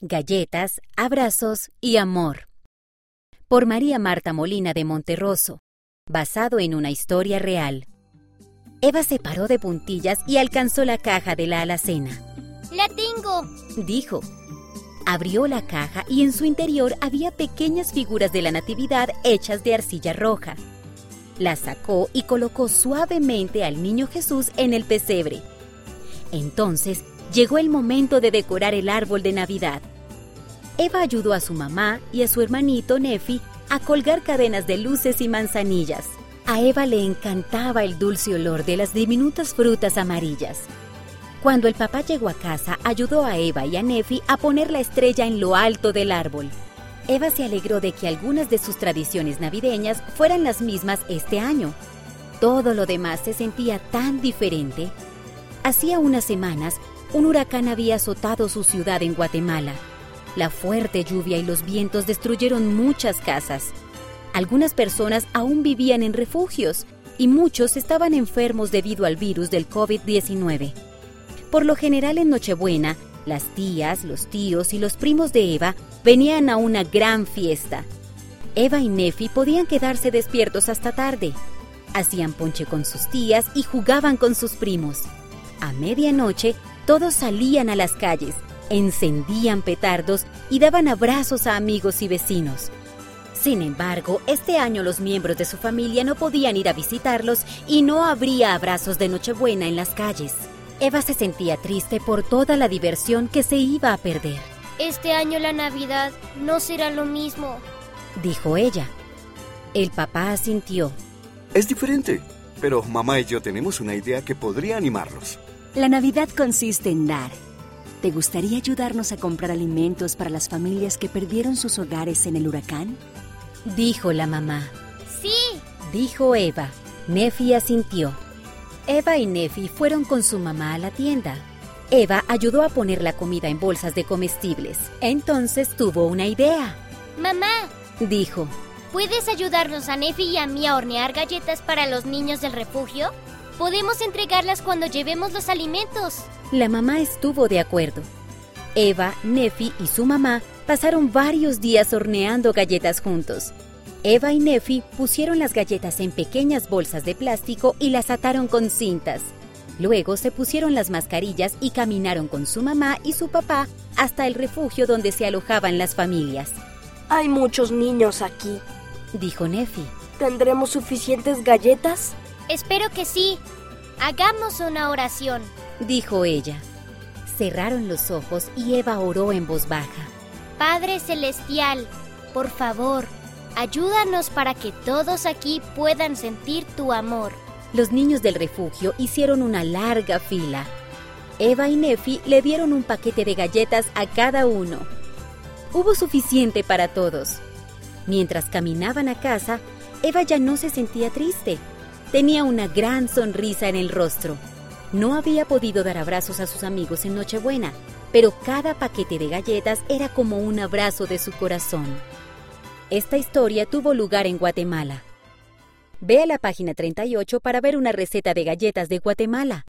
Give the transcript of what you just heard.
galletas, abrazos y amor. Por María Marta Molina de Monterroso, basado en una historia real. Eva se paró de puntillas y alcanzó la caja de la alacena. ¡La tengo! Dijo. Abrió la caja y en su interior había pequeñas figuras de la Natividad hechas de arcilla roja. La sacó y colocó suavemente al niño Jesús en el pesebre. Entonces llegó el momento de decorar el árbol de Navidad. Eva ayudó a su mamá y a su hermanito Nefi a colgar cadenas de luces y manzanillas. A Eva le encantaba el dulce olor de las diminutas frutas amarillas. Cuando el papá llegó a casa, ayudó a Eva y a Nefi a poner la estrella en lo alto del árbol. Eva se alegró de que algunas de sus tradiciones navideñas fueran las mismas este año. Todo lo demás se sentía tan diferente. Hacía unas semanas, un huracán había azotado su ciudad en Guatemala. La fuerte lluvia y los vientos destruyeron muchas casas. Algunas personas aún vivían en refugios y muchos estaban enfermos debido al virus del COVID-19. Por lo general en Nochebuena, las tías, los tíos y los primos de Eva venían a una gran fiesta. Eva y Nefi podían quedarse despiertos hasta tarde. Hacían ponche con sus tías y jugaban con sus primos. A medianoche, todos salían a las calles, encendían petardos y daban abrazos a amigos y vecinos. Sin embargo, este año los miembros de su familia no podían ir a visitarlos y no habría abrazos de Nochebuena en las calles. Eva se sentía triste por toda la diversión que se iba a perder. Este año la Navidad no será lo mismo, dijo ella. El papá asintió. Es diferente, pero mamá y yo tenemos una idea que podría animarlos. La Navidad consiste en dar. ¿Te gustaría ayudarnos a comprar alimentos para las familias que perdieron sus hogares en el huracán? Dijo la mamá. Sí, Dijo Eva. Nefi asintió. Eva y Nefi fueron con su mamá a la tienda. Eva ayudó a poner la comida en bolsas de comestibles. Entonces tuvo una idea. mamá, Dijo, ¿puedes ayudarnos a Nefi y a mí a hornear galletas para los niños del refugio? Podemos entregarlas cuando llevemos los alimentos. la mamá estuvo de acuerdo. Eva, Nefi y su mamá pasaron varios días horneando galletas juntos. Eva y Nefi pusieron las galletas en pequeñas bolsas de plástico y las ataron con cintas. Luego se pusieron las mascarillas y caminaron con su mamá y su papá hasta el refugio donde se alojaban las familias. Hay muchos niños aquí. Dijo Nefi. ¿Tendremos suficientes galletas? Espero que sí. Hagamos una oración. Dijo ella. Cerraron los ojos y Eva oró en voz baja. Padre Celestial, por favor, ayúdanos para que todos aquí puedan sentir tu amor. Los niños del refugio hicieron una larga fila. Eva y Nefi le dieron un paquete de galletas a cada uno. Hubo suficiente para todos. Mientras caminaban a casa, Eva ya no se sentía triste. Tenía una gran sonrisa en el rostro. No había podido dar abrazos a sus amigos en Nochebuena, pero cada paquete de galletas era como un abrazo de su corazón. Esta historia tuvo lugar en Guatemala. Ve a la página 38 para ver una receta de galletas de Guatemala.